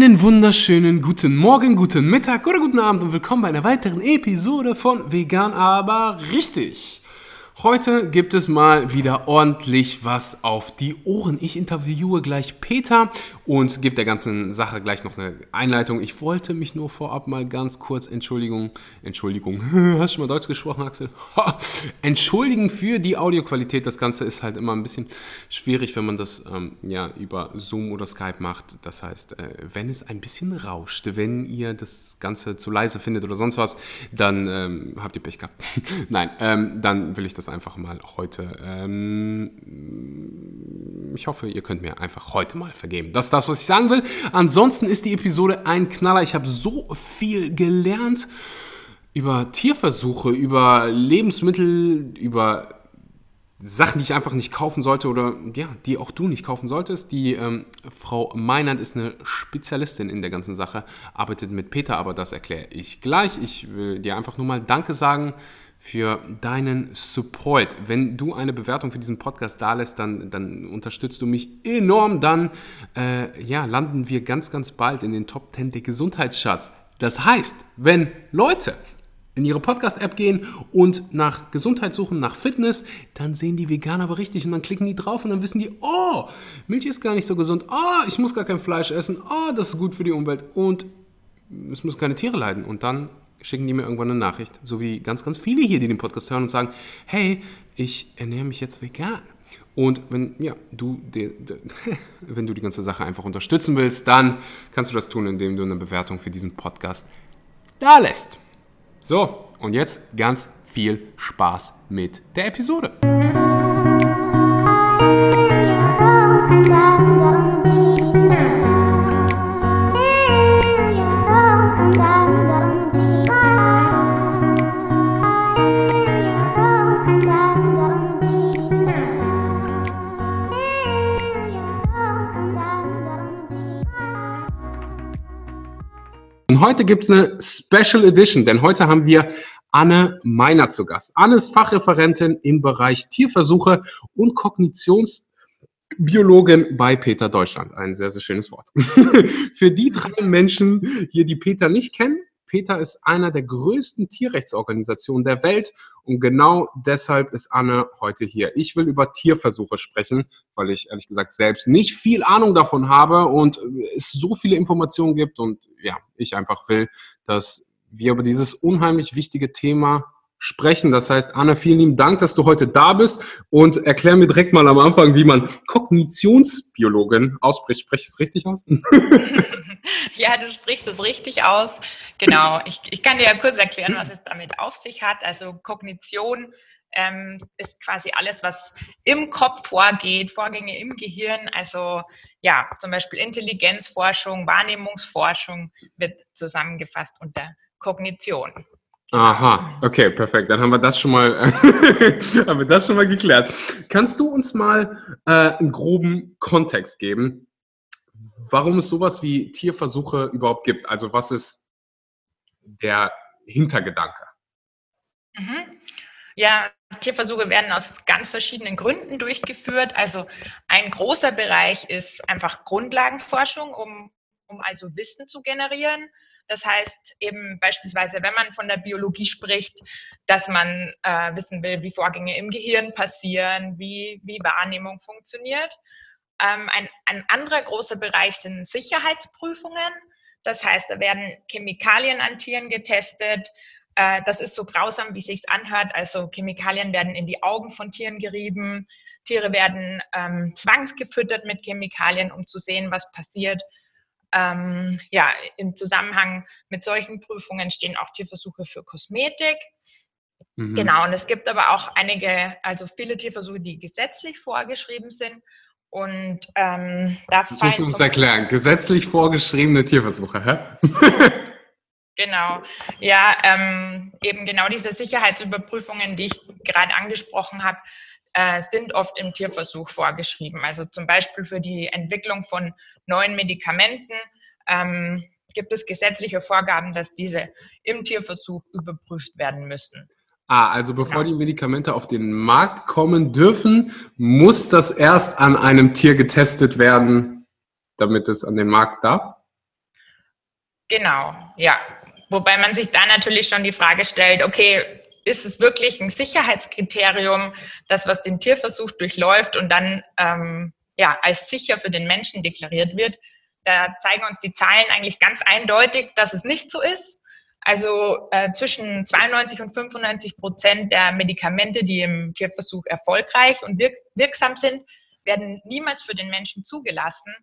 Einen wunderschönen guten Morgen, guten Mittag oder guten Abend und willkommen bei einer weiteren Episode von Vegan aber richtig. Heute gibt es mal wieder ordentlich was auf die Ohren. Ich interviewe gleich Peter und gebe der ganzen Sache gleich noch eine Einleitung. Ich wollte mich nur vorab mal ganz kurz Entschuldigung, Entschuldigung, hast du schon mal Deutsch gesprochen, Axel? Entschuldigen für die Audioqualität. Das Ganze ist halt immer ein bisschen schwierig, wenn man das ähm, ja über Zoom oder Skype macht. Das heißt, äh, wenn es ein bisschen rauscht, wenn ihr das Ganze zu leise findet oder sonst was, dann ähm, habt ihr Pech gehabt. Nein, ähm, dann will ich das einfach mal heute. Ähm, ich hoffe, ihr könnt mir einfach heute mal vergeben. Das das, was ich sagen will. Ansonsten ist die Episode ein Knaller. Ich habe so viel gelernt über Tierversuche, über Lebensmittel, über Sachen, die ich einfach nicht kaufen sollte oder ja, die auch du nicht kaufen solltest. Die ähm, Frau Meinert ist eine Spezialistin in der ganzen Sache, arbeitet mit Peter, aber das erkläre ich gleich. Ich will dir einfach nur mal Danke sagen für deinen Support. Wenn du eine Bewertung für diesen Podcast da lässt, dann, dann unterstützt du mich enorm. Dann äh, ja, landen wir ganz, ganz bald in den Top 10 der Gesundheitscharts. Das heißt, wenn Leute in ihre Podcast-App gehen und nach Gesundheit suchen, nach Fitness, dann sehen die Veganer aber richtig und dann klicken die drauf und dann wissen die, oh, Milch ist gar nicht so gesund, oh, ich muss gar kein Fleisch essen, oh, das ist gut für die Umwelt und es müssen keine Tiere leiden. Und dann schicken die mir irgendwann eine Nachricht, so wie ganz, ganz viele hier, die den Podcast hören und sagen, hey, ich ernähre mich jetzt vegan. Und wenn, ja, du, die, die, wenn du die ganze Sache einfach unterstützen willst, dann kannst du das tun, indem du eine Bewertung für diesen Podcast da lässt. So, und jetzt ganz viel Spaß mit der Episode. Und heute gibt es eine Special Edition, denn heute haben wir Anne Meiner zu Gast. Anne ist Fachreferentin im Bereich Tierversuche und Kognitionsbiologin bei Peter Deutschland. Ein sehr, sehr schönes Wort. Für die drei Menschen hier, die Peter nicht kennen, Peter ist einer der größten Tierrechtsorganisationen der Welt und genau deshalb ist Anne heute hier. Ich will über Tierversuche sprechen, weil ich ehrlich gesagt selbst nicht viel Ahnung davon habe und es so viele Informationen gibt und ja, ich einfach will, dass wir über dieses unheimlich wichtige Thema sprechen. Das heißt, Anna, vielen lieben Dank, dass du heute da bist und erklär mir direkt mal am Anfang, wie man Kognitionsbiologin ausspricht. Spreche ich es richtig aus? ja, du sprichst es richtig aus. Genau. Ich, ich kann dir ja kurz erklären, was es damit auf sich hat. Also Kognition ähm, ist quasi alles, was im Kopf vorgeht, Vorgänge im Gehirn. Also ja, zum Beispiel Intelligenzforschung, Wahrnehmungsforschung wird zusammengefasst unter Kognition. Aha, okay, perfekt. Dann haben wir das schon mal, haben wir das schon mal geklärt. Kannst du uns mal äh, einen groben Kontext geben, warum es sowas wie Tierversuche überhaupt gibt? Also was ist der Hintergedanke? Mhm. Ja, Tierversuche werden aus ganz verschiedenen Gründen durchgeführt. Also ein großer Bereich ist einfach Grundlagenforschung, um, um also Wissen zu generieren. Das heißt eben beispielsweise, wenn man von der Biologie spricht, dass man äh, wissen will, wie Vorgänge im Gehirn passieren, wie, wie Wahrnehmung funktioniert. Ähm, ein, ein anderer großer Bereich sind Sicherheitsprüfungen. Das heißt, da werden Chemikalien an Tieren getestet. Äh, das ist so grausam, wie es sich anhört. Also Chemikalien werden in die Augen von Tieren gerieben. Tiere werden ähm, zwangsgefüttert mit Chemikalien, um zu sehen, was passiert. Ähm, ja, im Zusammenhang mit solchen Prüfungen stehen auch Tierversuche für Kosmetik. Mhm. Genau, und es gibt aber auch einige, also viele Tierversuche, die gesetzlich vorgeschrieben sind. Und ähm, da das musst du uns erklären. Gesetzlich vorgeschriebene Tierversuche, hä? genau. Ja, ähm, eben genau diese Sicherheitsüberprüfungen, die ich gerade angesprochen habe, äh, sind oft im Tierversuch vorgeschrieben. Also zum Beispiel für die Entwicklung von neuen Medikamenten ähm, gibt es gesetzliche Vorgaben, dass diese im Tierversuch überprüft werden müssen. Ah, also bevor genau. die Medikamente auf den Markt kommen dürfen, muss das erst an einem Tier getestet werden, damit es an den Markt darf? Genau, ja. Wobei man sich da natürlich schon die Frage stellt, okay, ist es wirklich ein Sicherheitskriterium, das, was den Tierversuch durchläuft und dann ähm, ja, als sicher für den Menschen deklariert wird? Da zeigen uns die Zahlen eigentlich ganz eindeutig, dass es nicht so ist. Also äh, zwischen 92 und 95 Prozent der Medikamente, die im Tierversuch erfolgreich und wirk wirksam sind, werden niemals für den Menschen zugelassen.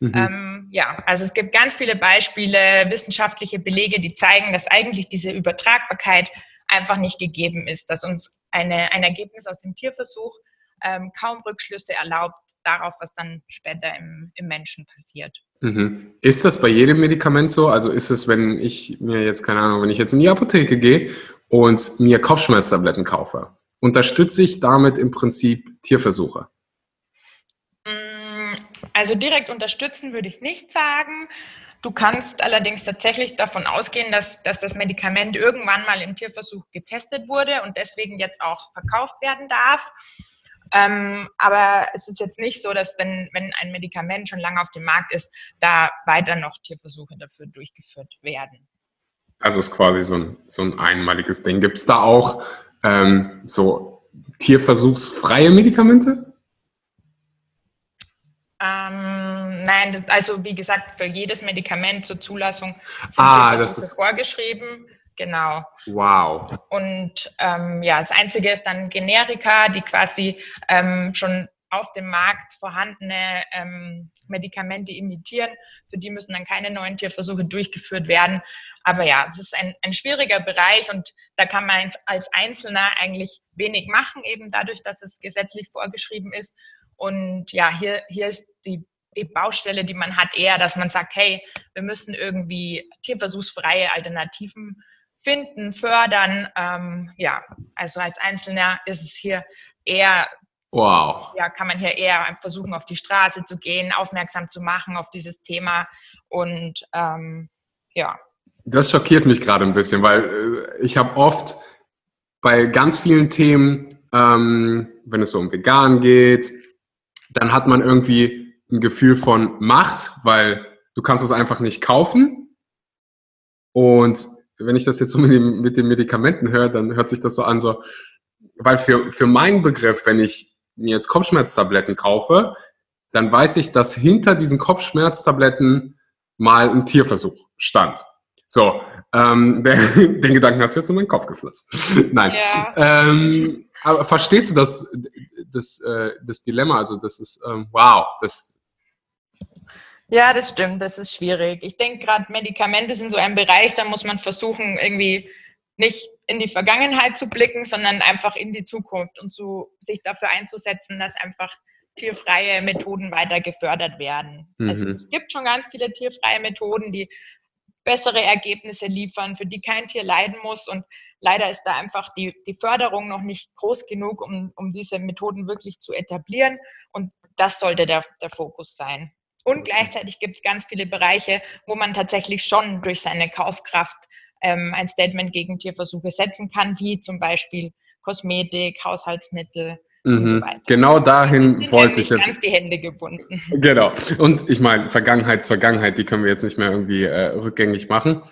Mhm. Ähm, ja, also es gibt ganz viele Beispiele, wissenschaftliche Belege, die zeigen, dass eigentlich diese Übertragbarkeit einfach nicht gegeben ist, dass uns eine, ein Ergebnis aus dem Tierversuch ähm, kaum Rückschlüsse erlaubt darauf, was dann später im, im Menschen passiert. Mhm. Ist das bei jedem Medikament so? Also ist es, wenn ich mir jetzt, keine Ahnung, wenn ich jetzt in die Apotheke gehe und mir Kopfschmerztabletten kaufe, unterstütze ich damit im Prinzip Tierversuche? Mm, also direkt unterstützen würde ich nicht sagen. Du kannst allerdings tatsächlich davon ausgehen, dass, dass das Medikament irgendwann mal im Tierversuch getestet wurde und deswegen jetzt auch verkauft werden darf. Ähm, aber es ist jetzt nicht so, dass wenn, wenn ein Medikament schon lange auf dem Markt ist, da weiter noch Tierversuche dafür durchgeführt werden. Also es ist quasi so ein, so ein einmaliges Ding. Gibt es da auch ähm, so tierversuchsfreie Medikamente? Ähm, nein, also wie gesagt, für jedes Medikament zur Zulassung sind ah, das ist vorgeschrieben. Genau. Wow. Und ähm, ja, das Einzige ist dann Generika, die quasi ähm, schon auf dem Markt vorhandene ähm, Medikamente imitieren. Für die müssen dann keine neuen Tierversuche durchgeführt werden. Aber ja, es ist ein, ein schwieriger Bereich und da kann man als Einzelner eigentlich wenig machen, eben dadurch, dass es gesetzlich vorgeschrieben ist. Und ja, hier, hier ist die, die Baustelle, die man hat, eher, dass man sagt, hey, wir müssen irgendwie tierversuchsfreie Alternativen finden, fördern. Ähm, ja, also als Einzelner ist es hier eher, wow. ja, kann man hier eher versuchen, auf die Straße zu gehen, aufmerksam zu machen auf dieses Thema und ähm, ja. Das schockiert mich gerade ein bisschen, weil äh, ich habe oft bei ganz vielen Themen, ähm, wenn es so um vegan geht, dann hat man irgendwie ein Gefühl von Macht, weil du kannst es einfach nicht kaufen. Und wenn ich das jetzt so mit, dem, mit den Medikamenten höre, dann hört sich das so an, so, weil für, für meinen Begriff, wenn ich mir jetzt Kopfschmerztabletten kaufe, dann weiß ich, dass hinter diesen Kopfschmerztabletten mal ein Tierversuch stand. So, ähm, der, den Gedanken hast du jetzt in meinen Kopf geflitzt. Nein. Ja. Ähm, aber verstehst du das, das, äh, das Dilemma? Also, das ist, ähm, wow, das, ja, das stimmt, das ist schwierig. Ich denke gerade, Medikamente sind so ein Bereich, da muss man versuchen, irgendwie nicht in die Vergangenheit zu blicken, sondern einfach in die Zukunft und zu, sich dafür einzusetzen, dass einfach tierfreie Methoden weiter gefördert werden. Mhm. Also es gibt schon ganz viele tierfreie Methoden, die bessere Ergebnisse liefern, für die kein Tier leiden muss. Und leider ist da einfach die, die Förderung noch nicht groß genug, um, um diese Methoden wirklich zu etablieren. Und das sollte der, der Fokus sein. Und gleichzeitig gibt es ganz viele Bereiche, wo man tatsächlich schon durch seine Kaufkraft ähm, ein Statement gegen Tierversuche setzen kann, wie zum Beispiel Kosmetik, Haushaltsmittel. Mhm. Und so weiter. Genau dahin wollte ich jetzt. Ganz die Hände gebunden. Genau. Und ich meine, Vergangenheitsvergangenheit, die können wir jetzt nicht mehr irgendwie äh, rückgängig machen.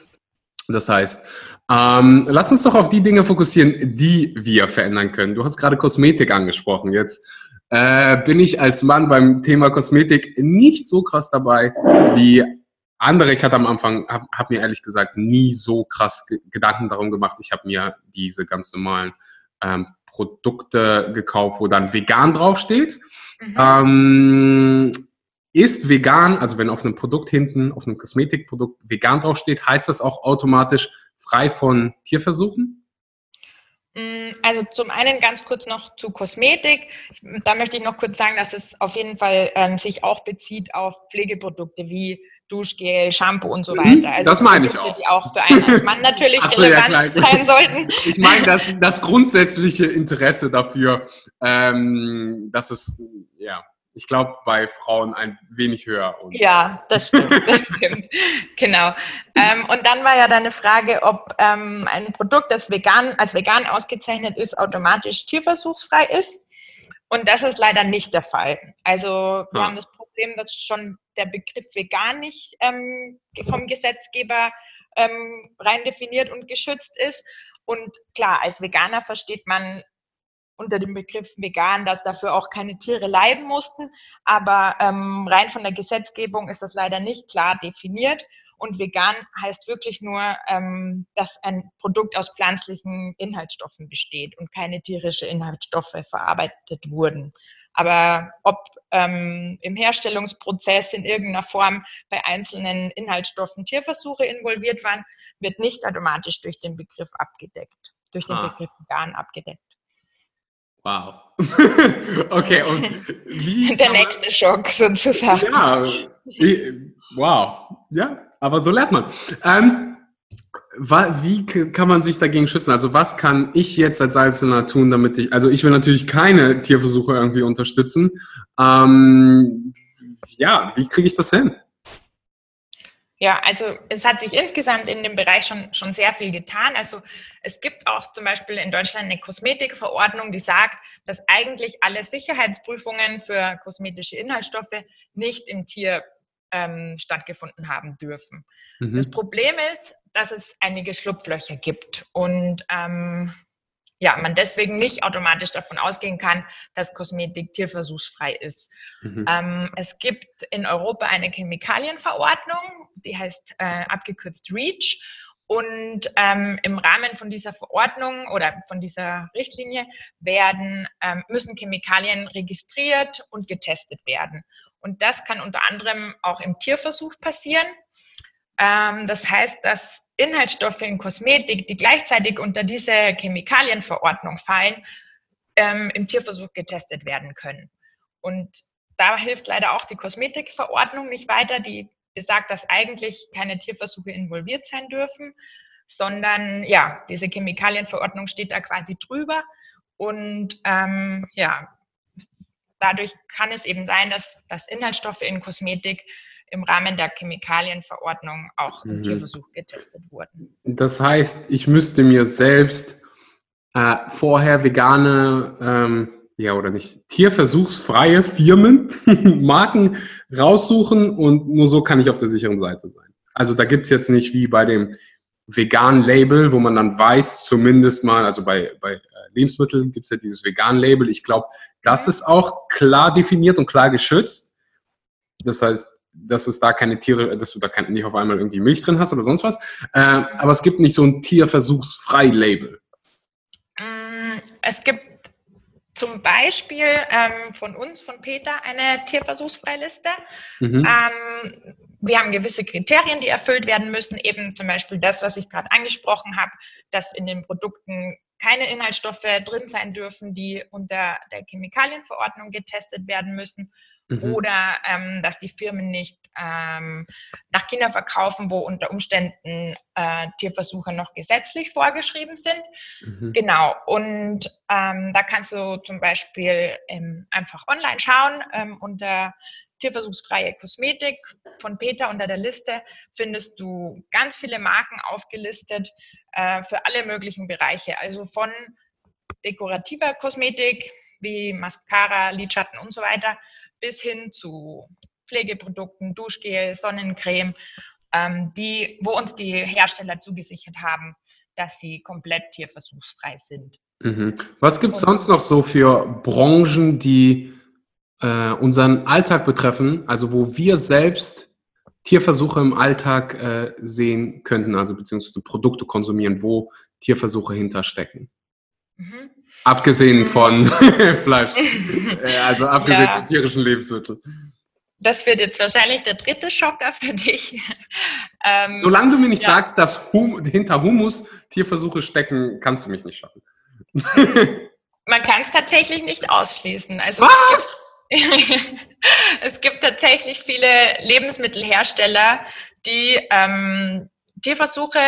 Das heißt, ähm, lass uns doch auf die Dinge fokussieren, die wir verändern können. Du hast gerade Kosmetik angesprochen. Jetzt äh, bin ich als Mann beim Thema Kosmetik nicht so krass dabei wie andere. Ich hatte am Anfang, habe hab mir ehrlich gesagt nie so krass Gedanken darum gemacht. Ich habe mir diese ganz normalen ähm, Produkte gekauft, wo dann vegan draufsteht. Mhm. Ähm, ist vegan, also wenn auf einem Produkt hinten, auf einem Kosmetikprodukt vegan draufsteht, heißt das auch automatisch frei von Tierversuchen? Mm, also zum einen ganz kurz noch zu Kosmetik. Da möchte ich noch kurz sagen, dass es auf jeden Fall ähm, sich auch bezieht auf Pflegeprodukte wie Duschgel, Shampoo und so mhm, weiter. Also das meine ich auch. Die auch für einen als Mann natürlich so, relevant ja, sein sollten. Ich meine das, das grundsätzliche Interesse dafür, ähm, dass es, ja, ich glaube, bei Frauen ein wenig höher. ja, das stimmt, das stimmt. Genau. Ähm, und dann war ja deine Frage, ob ähm, ein Produkt, das vegan, als vegan ausgezeichnet ist, automatisch tierversuchsfrei ist. Und das ist leider nicht der Fall. Also wir ja. haben das Problem dass schon der Begriff vegan nicht ähm, vom Gesetzgeber ähm, rein definiert und geschützt ist. Und klar, als Veganer versteht man unter dem Begriff vegan, dass dafür auch keine Tiere leiden mussten. Aber ähm, rein von der Gesetzgebung ist das leider nicht klar definiert. Und vegan heißt wirklich nur, ähm, dass ein Produkt aus pflanzlichen Inhaltsstoffen besteht und keine tierischen Inhaltsstoffe verarbeitet wurden. Aber ob ähm, im Herstellungsprozess in irgendeiner Form bei einzelnen Inhaltsstoffen Tierversuche involviert waren, wird nicht automatisch durch den Begriff abgedeckt, durch den ah. Begriff vegan abgedeckt. Wow. okay, und wie. Der nächste Schock sozusagen. Ja, wow. Ja, aber so lernt man. Ähm, wie kann man sich dagegen schützen? Also was kann ich jetzt als Einzelner tun, damit ich, also ich will natürlich keine Tierversuche irgendwie unterstützen. Ähm, ja, wie kriege ich das hin? Ja, also es hat sich insgesamt in dem Bereich schon, schon sehr viel getan. Also es gibt auch zum Beispiel in Deutschland eine Kosmetikverordnung, die sagt, dass eigentlich alle Sicherheitsprüfungen für kosmetische Inhaltsstoffe nicht im Tier ähm, stattgefunden haben dürfen. Mhm. Das Problem ist, dass es einige Schlupflöcher gibt und ähm, ja, man deswegen nicht automatisch davon ausgehen kann, dass Kosmetik tierversuchsfrei ist. Mhm. Ähm, es gibt in Europa eine Chemikalienverordnung, die heißt äh, abgekürzt REACH. Und ähm, im Rahmen von dieser Verordnung oder von dieser Richtlinie werden, ähm, müssen Chemikalien registriert und getestet werden. Und das kann unter anderem auch im Tierversuch passieren. Ähm, das heißt, dass Inhaltsstoffe in Kosmetik, die gleichzeitig unter diese Chemikalienverordnung fallen, ähm, im Tierversuch getestet werden können. Und da hilft leider auch die Kosmetikverordnung nicht weiter, die besagt, dass eigentlich keine Tierversuche involviert sein dürfen, sondern ja, diese Chemikalienverordnung steht da quasi drüber. Und ähm, ja, dadurch kann es eben sein, dass, dass Inhaltsstoffe in Kosmetik im Rahmen der Chemikalienverordnung auch im mhm. Tierversuch getestet wurden. Das heißt, ich müsste mir selbst äh, vorher vegane, ähm, ja oder nicht, tierversuchsfreie Firmen, Marken raussuchen und nur so kann ich auf der sicheren Seite sein. Also da gibt es jetzt nicht wie bei dem veganen Label, wo man dann weiß, zumindest mal, also bei, bei äh, Lebensmitteln gibt es ja dieses vegan Label. Ich glaube, das mhm. ist auch klar definiert und klar geschützt. Das heißt, dass es da keine Tiere, dass du da kein, nicht auf einmal irgendwie Milch drin hast oder sonst was. Äh, aber es gibt nicht so ein Tierversuchsfrei-Label. Mm, es gibt zum Beispiel ähm, von uns, von Peter, eine Tierversuchsfreiliste. Mhm. Ähm, wir haben gewisse Kriterien, die erfüllt werden müssen, eben zum Beispiel das, was ich gerade angesprochen habe, dass in den Produkten keine Inhaltsstoffe drin sein dürfen, die unter der Chemikalienverordnung getestet werden müssen Mhm. Oder ähm, dass die Firmen nicht ähm, nach China verkaufen, wo unter Umständen äh, Tierversuche noch gesetzlich vorgeschrieben sind. Mhm. Genau. Und ähm, da kannst du zum Beispiel ähm, einfach online schauen ähm, unter tierversuchsfreie Kosmetik von Peter unter der Liste findest du ganz viele Marken aufgelistet äh, für alle möglichen Bereiche. Also von dekorativer Kosmetik wie Mascara, Lidschatten und so weiter bis hin zu Pflegeprodukten, Duschgel, Sonnencreme, ähm, die, wo uns die Hersteller zugesichert haben, dass sie komplett tierversuchsfrei sind. Mhm. Was gibt es sonst noch so für Branchen, die äh, unseren Alltag betreffen, also wo wir selbst Tierversuche im Alltag äh, sehen könnten, also beziehungsweise Produkte konsumieren, wo Tierversuche hinterstecken? Mhm. Abgesehen von Fleisch. also abgesehen ja. von tierischen Lebensmitteln. Das wird jetzt wahrscheinlich der dritte Schocker für dich. Ähm, Solange du mir nicht ja. sagst, dass hum hinter Humus Tierversuche stecken, kannst du mich nicht schaffen. Man kann es tatsächlich nicht ausschließen. Also Was? es gibt tatsächlich viele Lebensmittelhersteller, die ähm, Tierversuche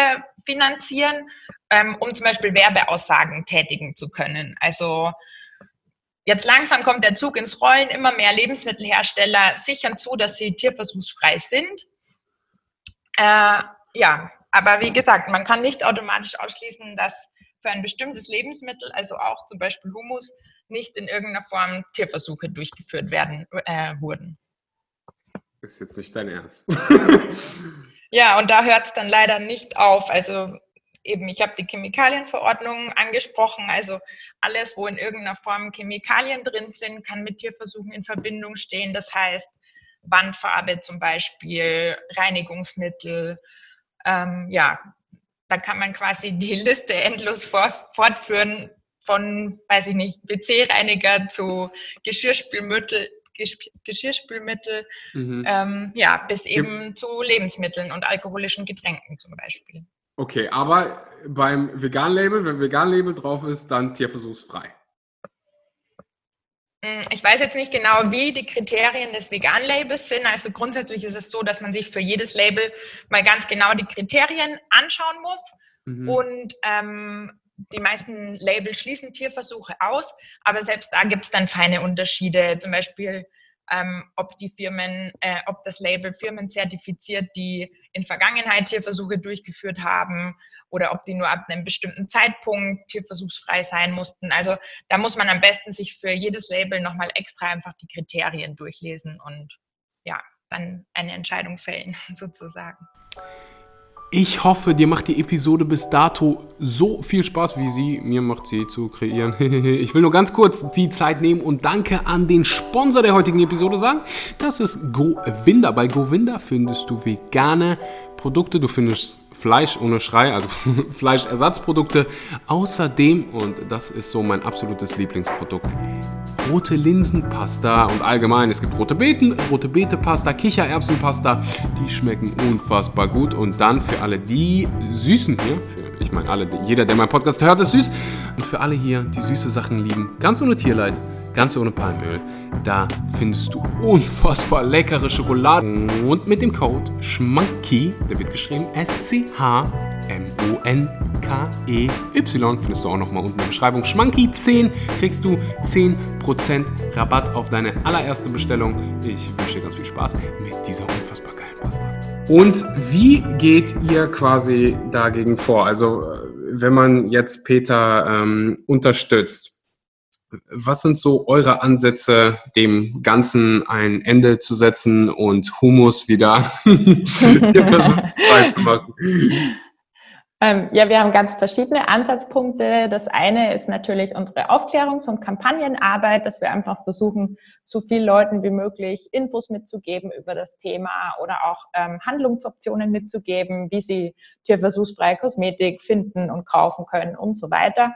finanzieren, ähm, um zum Beispiel Werbeaussagen tätigen zu können. Also jetzt langsam kommt der Zug ins Rollen. Immer mehr Lebensmittelhersteller sichern zu, dass sie tierversuchsfrei sind. Äh, ja, aber wie gesagt, man kann nicht automatisch ausschließen, dass für ein bestimmtes Lebensmittel, also auch zum Beispiel Humus, nicht in irgendeiner Form Tierversuche durchgeführt werden äh, wurden. Ist jetzt nicht dein Ernst. ja, und da hört es dann leider nicht auf. Also eben, ich habe die Chemikalienverordnung angesprochen. Also alles, wo in irgendeiner Form Chemikalien drin sind, kann mit Tierversuchen in Verbindung stehen. Das heißt, Wandfarbe zum Beispiel, Reinigungsmittel. Ähm, ja, da kann man quasi die Liste endlos fortführen von, weiß ich nicht, WC-Reiniger zu Geschirrspülmittel, Geschirrspülmittel, mhm. ähm, ja, bis eben zu Lebensmitteln und alkoholischen Getränken zum Beispiel. Okay, aber beim Vegan-Label, wenn Vegan-Label drauf ist, dann tierversuchsfrei. Hm, ich weiß jetzt nicht genau, wie die Kriterien des Vegan-Labels sind. Also grundsätzlich ist es so, dass man sich für jedes Label mal ganz genau die Kriterien anschauen muss. Mhm. Und ähm, die meisten Labels schließen Tierversuche aus, aber selbst da gibt es dann feine Unterschiede. Zum Beispiel, ähm, ob die Firmen, äh, ob das Label Firmen zertifiziert, die in Vergangenheit Tierversuche durchgeführt haben oder ob die nur ab einem bestimmten Zeitpunkt tierversuchsfrei sein mussten. Also da muss man am besten sich für jedes Label nochmal extra einfach die Kriterien durchlesen und ja, dann eine Entscheidung fällen, sozusagen. Ich hoffe, dir macht die Episode bis dato so viel Spaß, wie sie mir macht, sie zu kreieren. ich will nur ganz kurz die Zeit nehmen und Danke an den Sponsor der heutigen Episode sagen. Das ist GoWinda. Bei GoWinda findest du vegane Produkte, du findest Fleisch ohne Schrei, also Fleischersatzprodukte. Außerdem, und das ist so mein absolutes Lieblingsprodukt, rote Linsenpasta und allgemein, es gibt rote Beeten, rote Beetepasta, Kichererbsenpasta, die schmecken unfassbar gut. Und dann für alle die Süßen hier, für, ich meine alle, jeder, der meinen Podcast hört, ist süß. Und für alle hier, die süße Sachen lieben, ganz ohne Tierleid, ganz ohne Palmöl. Da findest du unfassbar leckere Schokolade. Und mit dem Code SCHMANKY, der wird geschrieben S-C-H-M-O-N-K-E-Y, findest du auch nochmal unten in der Beschreibung. SCHMANKY10 kriegst du 10% Rabatt auf deine allererste Bestellung. Ich wünsche dir ganz viel Spaß mit dieser unfassbar geilen Pasta. Und wie geht ihr quasi dagegen vor? Also, wenn man jetzt Peter ähm, unterstützt, was sind so eure Ansätze, dem Ganzen ein Ende zu setzen und Humus wieder frei zu machen? Ähm, ja, wir haben ganz verschiedene Ansatzpunkte. Das eine ist natürlich unsere Aufklärungs- und Kampagnenarbeit, dass wir einfach versuchen, so vielen Leuten wie möglich Infos mitzugeben über das Thema oder auch ähm, Handlungsoptionen mitzugeben, wie sie tierversuchsfreie Kosmetik finden und kaufen können und so weiter.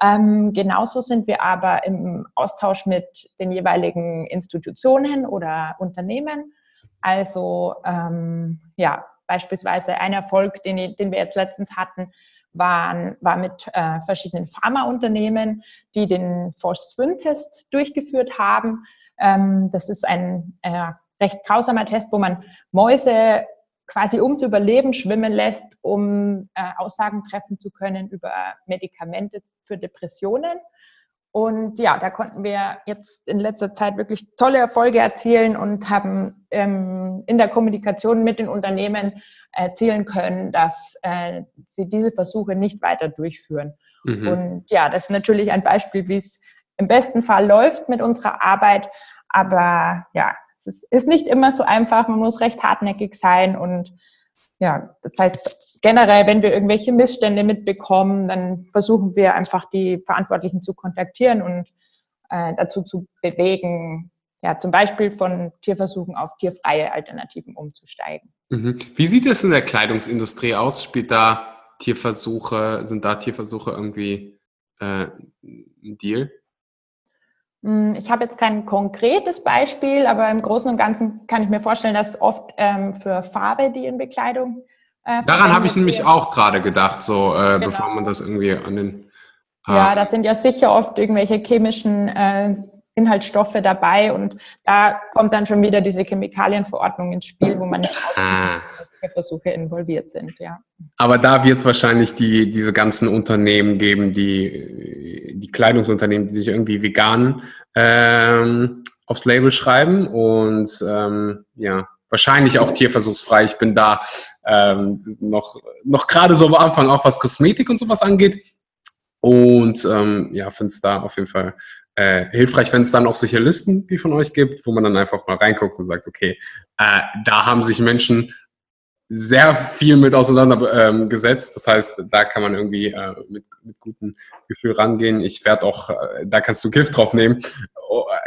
Ähm, genauso sind wir aber im Austausch mit den jeweiligen Institutionen oder Unternehmen. Also ähm, ja, beispielsweise ein Erfolg, den, den wir jetzt letztens hatten, waren, war mit äh, verschiedenen Pharmaunternehmen, die den Force-Swim-Test durchgeführt haben. Ähm, das ist ein äh, recht grausamer Test, wo man Mäuse quasi um zu überleben schwimmen lässt, um äh, Aussagen treffen zu können über Medikamente für Depressionen. Und ja, da konnten wir jetzt in letzter Zeit wirklich tolle Erfolge erzielen und haben ähm, in der Kommunikation mit den Unternehmen erzielen können, dass äh, sie diese Versuche nicht weiter durchführen. Mhm. Und ja, das ist natürlich ein Beispiel, wie es im besten Fall läuft mit unserer Arbeit. Aber ja, es ist, ist nicht immer so einfach. Man muss recht hartnäckig sein und ja, das heißt, generell, wenn wir irgendwelche Missstände mitbekommen, dann versuchen wir einfach die Verantwortlichen zu kontaktieren und äh, dazu zu bewegen, ja, zum Beispiel von Tierversuchen auf tierfreie Alternativen umzusteigen. Mhm. Wie sieht es in der Kleidungsindustrie aus? Spielt da Tierversuche, sind da Tierversuche irgendwie äh, ein Deal? Hm, ich habe jetzt kein konkretes Beispiel, aber im Großen und Ganzen kann ich mir vorstellen, dass oft ähm, für Farbe, die in Bekleidung. Äh, Daran habe ich nämlich auch gerade gedacht, so äh, genau. bevor man das irgendwie an den. Äh, ja, das sind ja sicher oft irgendwelche chemischen äh, Inhaltsstoffe dabei und da kommt dann schon wieder diese Chemikalienverordnung ins Spiel, wo man nicht ah. Versuche involviert sind, ja. Aber da wird es wahrscheinlich die, diese ganzen Unternehmen geben, die, die Kleidungsunternehmen, die sich irgendwie vegan ähm, aufs Label schreiben und ähm, ja, wahrscheinlich auch tierversuchsfrei. Ich bin da ähm, noch, noch gerade so am Anfang, auch was Kosmetik und sowas angeht. Und ähm, ja, finde es da auf jeden Fall äh, hilfreich, wenn es dann auch solche Listen wie von euch gibt, wo man dann einfach mal reinguckt und sagt, okay, äh, da haben sich Menschen sehr viel mit auseinandergesetzt. Ähm, das heißt, da kann man irgendwie äh, mit, mit gutem Gefühl rangehen. Ich werde auch, äh, da kannst du Gift drauf nehmen,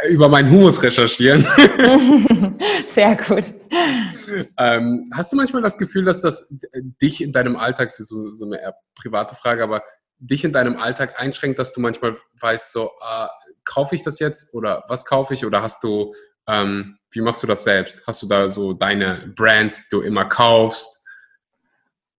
über meinen Humus recherchieren. Sehr gut. Ähm, hast du manchmal das Gefühl, dass das dich in deinem Alltag, das ist so, so eine eher private Frage, aber dich in deinem Alltag einschränkt, dass du manchmal weißt, so, äh, kaufe ich das jetzt oder was kaufe ich oder hast du ähm, wie machst du das selbst? Hast du da so deine Brands, die du immer kaufst?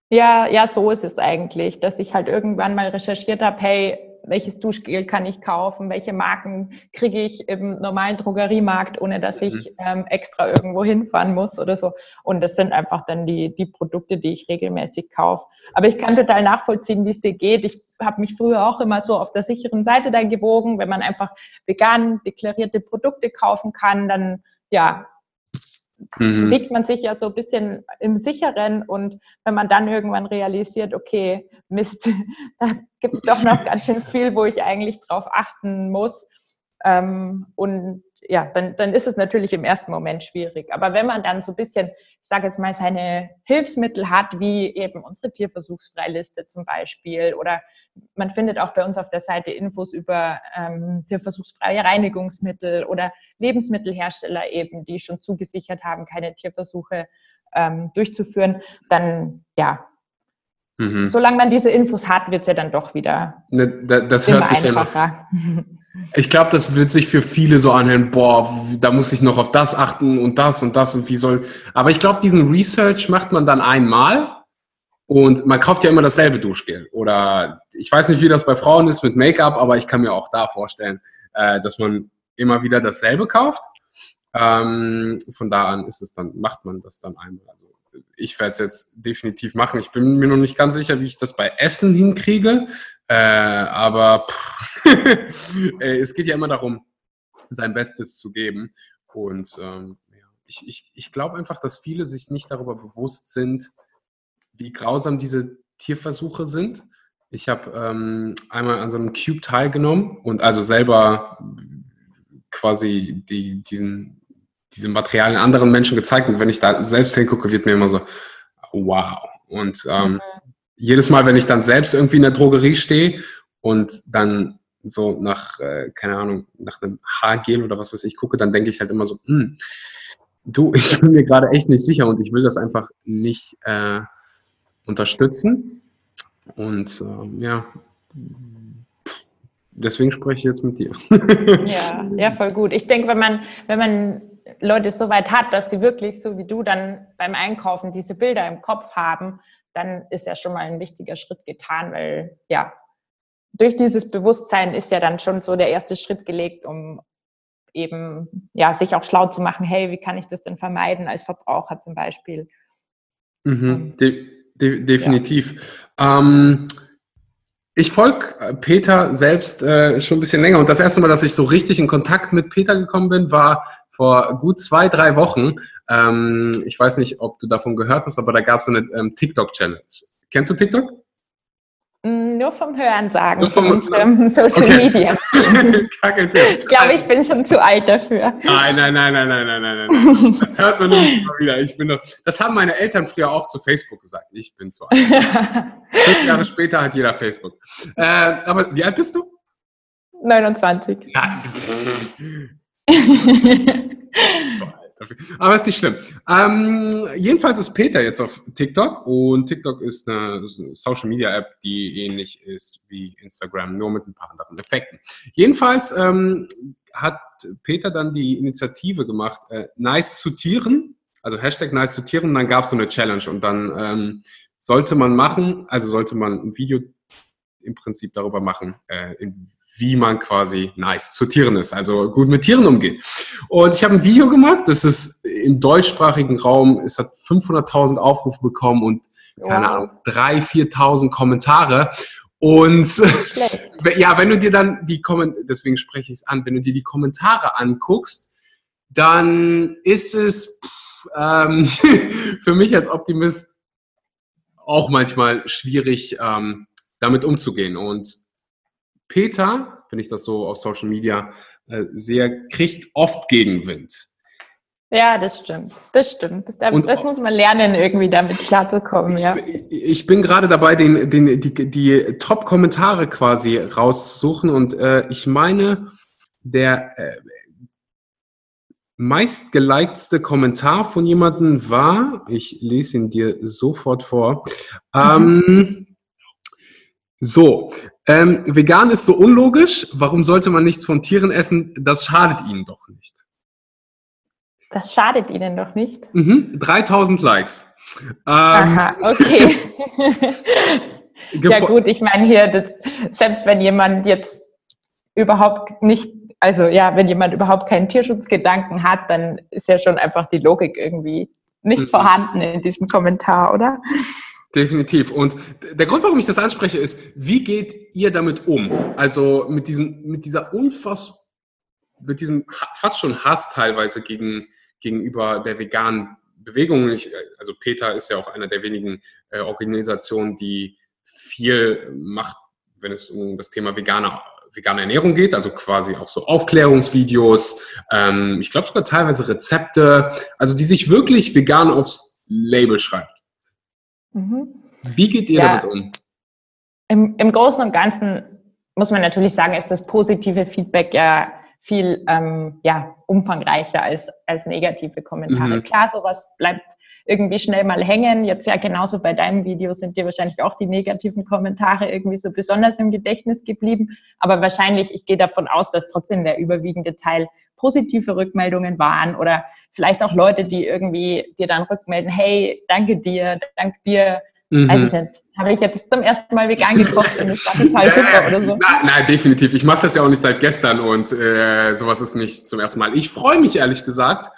Ja, ja, so ist es eigentlich, dass ich halt irgendwann mal recherchiert habe, hey, welches Duschgel kann ich kaufen, welche Marken kriege ich im normalen Drogeriemarkt, ohne dass ich mhm. ähm, extra irgendwo hinfahren muss oder so. Und das sind einfach dann die, die Produkte, die ich regelmäßig kaufe. Aber ich kann total nachvollziehen, wie es dir geht. Ich habe mich früher auch immer so auf der sicheren Seite dann gewogen. Wenn man einfach vegan deklarierte Produkte kaufen kann, dann ja, mhm. bewegt man sich ja so ein bisschen im Sicheren und wenn man dann irgendwann realisiert, okay, Mist, da gibt es doch noch ganz schön viel, wo ich eigentlich drauf achten muss. Ähm, und ja, dann, dann ist es natürlich im ersten Moment schwierig. Aber wenn man dann so ein bisschen, ich sage jetzt mal, seine Hilfsmittel hat, wie eben unsere Tierversuchsfreiliste zum Beispiel, oder man findet auch bei uns auf der Seite Infos über ähm, tierversuchsfreie Reinigungsmittel oder Lebensmittelhersteller eben, die schon zugesichert haben, keine Tierversuche ähm, durchzuführen, dann ja, Mhm. Solange man diese Infos hat, wird es ja dann doch wieder ne, das hört sich einfacher. Immer, ich glaube, das wird sich für viele so anhören, boah, da muss ich noch auf das achten und das und das und wie soll. Aber ich glaube, diesen Research macht man dann einmal und man kauft ja immer dasselbe Duschgel. Oder ich weiß nicht, wie das bei Frauen ist mit Make-up, aber ich kann mir auch da vorstellen, äh, dass man immer wieder dasselbe kauft. Ähm, von da an ist es dann, macht man das dann einmal. Also ich werde es jetzt definitiv machen. Ich bin mir noch nicht ganz sicher, wie ich das bei Essen hinkriege. Äh, aber äh, es geht ja immer darum, sein Bestes zu geben. Und ähm, ich, ich, ich glaube einfach, dass viele sich nicht darüber bewusst sind, wie grausam diese Tierversuche sind. Ich habe ähm, einmal an so einem Cube teilgenommen und also selber quasi die, diesen diese Materialien anderen Menschen gezeigt und wenn ich da selbst hingucke, wird mir immer so, wow. Und ähm, mhm. Jedes Mal, wenn ich dann selbst irgendwie in der Drogerie stehe und dann so nach, äh, keine Ahnung, nach einem Haargel oder was weiß ich gucke, dann denke ich halt immer so, hm, du, ich bin mir gerade echt nicht sicher und ich will das einfach nicht äh, unterstützen. Und äh, ja, deswegen spreche ich jetzt mit dir. ja, ja, voll gut. Ich denke, wenn man, wenn man Leute so weit hat, dass sie wirklich, so wie du, dann beim Einkaufen diese Bilder im Kopf haben, dann ist ja schon mal ein wichtiger Schritt getan, weil ja, durch dieses Bewusstsein ist ja dann schon so der erste Schritt gelegt, um eben ja, sich auch schlau zu machen, hey, wie kann ich das denn vermeiden als Verbraucher zum Beispiel? Mhm, ähm, de de definitiv. Ja. Ähm, ich folge äh, Peter selbst äh, schon ein bisschen länger und das erste Mal, dass ich so richtig in Kontakt mit Peter gekommen bin, war vor gut zwei, drei Wochen. Ähm, ich weiß nicht, ob du davon gehört hast, aber da gab es so eine ähm, TikTok-Challenge. Kennst du TikTok? Mm, nur vom Hören sagen, Nur vom unserem Social okay. Media. ich glaube, ich bin schon zu alt dafür. Nein, nein, nein, nein, nein, nein, nein, nein. Das hört man nicht immer wieder. Ich bin doch, das haben meine Eltern früher auch zu Facebook gesagt. Ich bin zu alt. Fünf Jahre später hat jeder Facebook. Äh, aber wie alt bist du? 29. Ja. Aber ist nicht schlimm. Ähm, jedenfalls ist Peter jetzt auf TikTok und TikTok ist eine Social Media App, die ähnlich ist wie Instagram, nur mit ein paar anderen Effekten. Jedenfalls ähm, hat Peter dann die Initiative gemacht, äh, nice zu Tieren, also Hashtag nice zu Tieren, und dann gab es so eine Challenge und dann ähm, sollte man machen, also sollte man ein Video im Prinzip darüber machen, äh, wie man quasi nice zu Tieren ist, also gut mit Tieren umgeht. Und ich habe ein Video gemacht, das ist im deutschsprachigen Raum, es hat 500.000 Aufrufe bekommen und keine Ahnung, 3.000, 4.000 Kommentare. Und ja, wenn du dir dann die Kommentare, deswegen spreche ich es an, wenn du dir die Kommentare anguckst, dann ist es pff, ähm, für mich als Optimist auch manchmal schwierig, ähm, damit umzugehen. Und Peter, wenn ich das so auf Social Media äh, sehe, kriegt oft Gegenwind. Ja, das stimmt. Das stimmt. Das, das muss man lernen, irgendwie damit klarzukommen. Ich, ja. ich bin gerade dabei, den, den, die, die Top-Kommentare quasi rauszusuchen und äh, ich meine, der äh, meistgelikedste Kommentar von jemandem war, ich lese ihn dir sofort vor, mhm. ähm, so, ähm, vegan ist so unlogisch, warum sollte man nichts von Tieren essen? Das schadet ihnen doch nicht. Das schadet ihnen doch nicht? Mhm, 3000 Likes. Ähm, Aha, okay. ja gut, ich meine hier, das, selbst wenn jemand jetzt überhaupt nicht also ja, wenn jemand überhaupt keinen Tierschutzgedanken hat, dann ist ja schon einfach die Logik irgendwie nicht mhm. vorhanden in diesem Kommentar, oder? Definitiv. Und der Grund, warum ich das anspreche, ist, wie geht ihr damit um? Also mit diesem, mit dieser unfass, mit diesem fast schon Hass teilweise gegen, gegenüber der veganen Bewegung. Ich, also Peter ist ja auch einer der wenigen äh, Organisationen, die viel macht, wenn es um das Thema vegane vegane Ernährung geht, also quasi auch so Aufklärungsvideos, ähm, ich glaube sogar teilweise Rezepte, also die sich wirklich vegan aufs Label schreibt. Mhm. Wie geht ihr ja, damit um? Im, Im Großen und Ganzen muss man natürlich sagen, ist das positive Feedback ja viel ähm, ja, umfangreicher als, als negative Kommentare. Mhm. Klar, sowas bleibt irgendwie schnell mal hängen. Jetzt ja genauso bei deinem Video sind dir wahrscheinlich auch die negativen Kommentare irgendwie so besonders im Gedächtnis geblieben. Aber wahrscheinlich, ich gehe davon aus, dass trotzdem der überwiegende Teil positive Rückmeldungen waren oder vielleicht auch Leute, die irgendwie dir dann rückmelden, hey, danke dir, danke dir, Mhm. Weiß ich nicht. Habe ich jetzt zum ersten Mal vegan gekocht und es war total super oder so? Nein, nein definitiv. Ich mache das ja auch nicht seit gestern und äh, sowas ist nicht zum ersten Mal. Ich freue mich ehrlich gesagt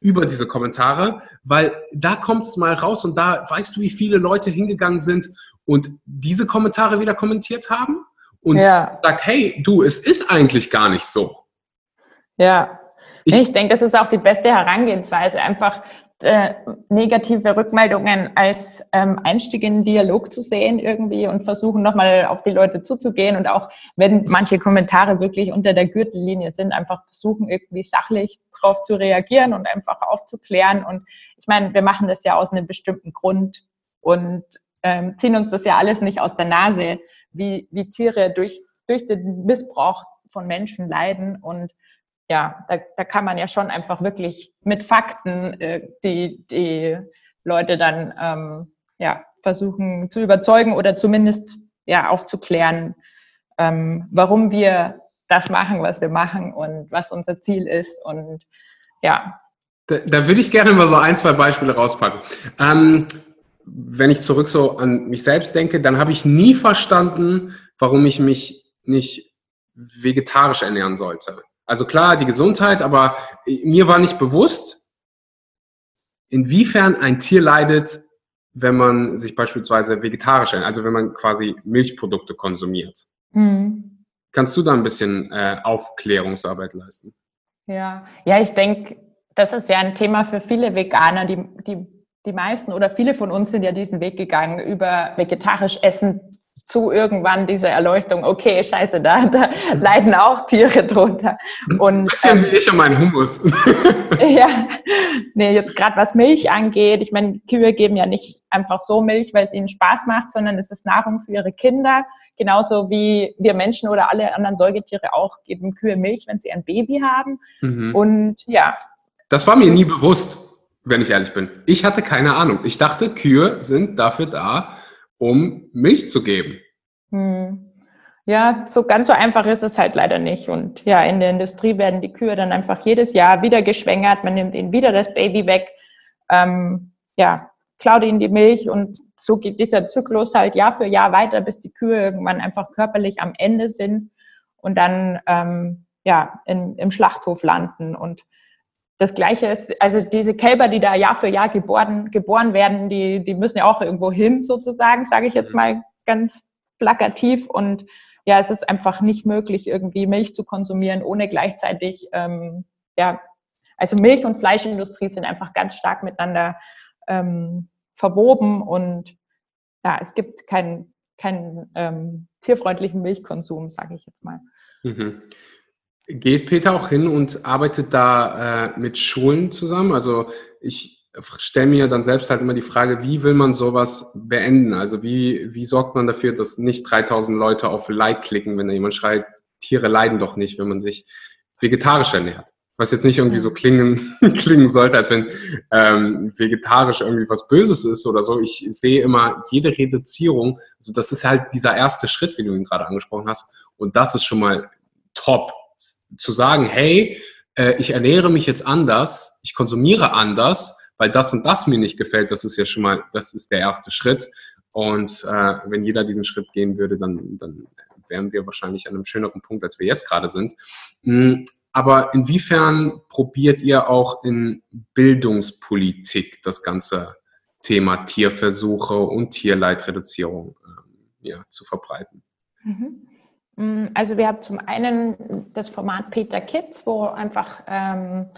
über diese Kommentare, weil da kommt es mal raus und da weißt du, wie viele Leute hingegangen sind und diese Kommentare wieder kommentiert haben und ja. sagt, hey, du, es ist eigentlich gar nicht so. Ja, ich, ich denke, das ist auch die beste Herangehensweise, einfach äh, negative Rückmeldungen als ähm, Einstieg in den Dialog zu sehen irgendwie und versuchen nochmal auf die Leute zuzugehen und auch wenn manche Kommentare wirklich unter der Gürtellinie sind, einfach versuchen irgendwie sachlich darauf zu reagieren und einfach aufzuklären. Und ich meine, wir machen das ja aus einem bestimmten Grund und ähm, ziehen uns das ja alles nicht aus der Nase, wie, wie Tiere durch, durch den Missbrauch von Menschen leiden und ja, da, da kann man ja schon einfach wirklich mit Fakten äh, die, die Leute dann ähm, ja, versuchen zu überzeugen oder zumindest ja, aufzuklären, ähm, warum wir das machen, was wir machen und was unser Ziel ist. Und ja. Da, da würde ich gerne mal so ein, zwei Beispiele rauspacken. Ähm, wenn ich zurück so an mich selbst denke, dann habe ich nie verstanden, warum ich mich nicht vegetarisch ernähren sollte. Also klar, die Gesundheit, aber mir war nicht bewusst, inwiefern ein Tier leidet, wenn man sich beispielsweise vegetarisch ernährt, also wenn man quasi Milchprodukte konsumiert. Mhm. Kannst du da ein bisschen äh, Aufklärungsarbeit leisten? Ja, ja, ich denke, das ist ja ein Thema für viele Veganer. Die, die, die meisten oder viele von uns sind ja diesen Weg gegangen, über vegetarisch Essen zu irgendwann diese Erleuchtung, okay, scheiße, da, da leiden auch Tiere drunter. Und, Bisschen ähm, wie ich und mein Humus. ja, nee, jetzt gerade was Milch angeht, ich meine, Kühe geben ja nicht einfach so Milch, weil es ihnen Spaß macht, sondern es ist Nahrung für ihre Kinder. Genauso wie wir Menschen oder alle anderen Säugetiere auch geben Kühe Milch, wenn sie ein Baby haben. Mhm. Und ja. Das war mir nie bewusst, wenn ich ehrlich bin. Ich hatte keine Ahnung. Ich dachte, Kühe sind dafür da, um Milch zu geben. Hm. Ja, so ganz so einfach ist es halt leider nicht. Und ja, in der Industrie werden die Kühe dann einfach jedes Jahr wieder geschwängert. Man nimmt ihnen wieder das Baby weg, ähm, ja, klaut ihnen die Milch und so geht dieser Zyklus halt Jahr für Jahr weiter, bis die Kühe irgendwann einfach körperlich am Ende sind und dann ähm, ja in, im Schlachthof landen. Und das Gleiche ist, also diese Kälber, die da Jahr für Jahr geboren, geboren werden, die, die müssen ja auch irgendwo hin, sozusagen, sage ich jetzt mhm. mal ganz plakativ. Und ja, es ist einfach nicht möglich, irgendwie Milch zu konsumieren, ohne gleichzeitig, ähm, ja, also Milch- und Fleischindustrie sind einfach ganz stark miteinander ähm, verwoben und ja, es gibt kein, keinen ähm, tierfreundlichen Milchkonsum, sage ich jetzt mal. Mhm. Geht Peter auch hin und arbeitet da äh, mit Schulen zusammen? Also ich stelle mir dann selbst halt immer die Frage, wie will man sowas beenden? Also wie, wie sorgt man dafür, dass nicht 3000 Leute auf Like klicken, wenn da jemand schreit, Tiere leiden doch nicht, wenn man sich vegetarisch ernährt? Was jetzt nicht irgendwie so klingen, klingen sollte, als wenn ähm, vegetarisch irgendwie was Böses ist oder so. Ich sehe immer jede Reduzierung, also das ist halt dieser erste Schritt, wie du ihn gerade angesprochen hast. Und das ist schon mal top. Zu sagen, hey, äh, ich ernähre mich jetzt anders, ich konsumiere anders, weil das und das mir nicht gefällt, das ist ja schon mal, das ist der erste Schritt. Und äh, wenn jeder diesen Schritt gehen würde, dann, dann wären wir wahrscheinlich an einem schöneren Punkt, als wir jetzt gerade sind. Mm, aber inwiefern probiert ihr auch in Bildungspolitik das ganze Thema Tierversuche und Tierleidreduzierung äh, ja, zu verbreiten? Mhm. Mm, also wir haben zum einen das Format Peter Kids, wo einfach ähm,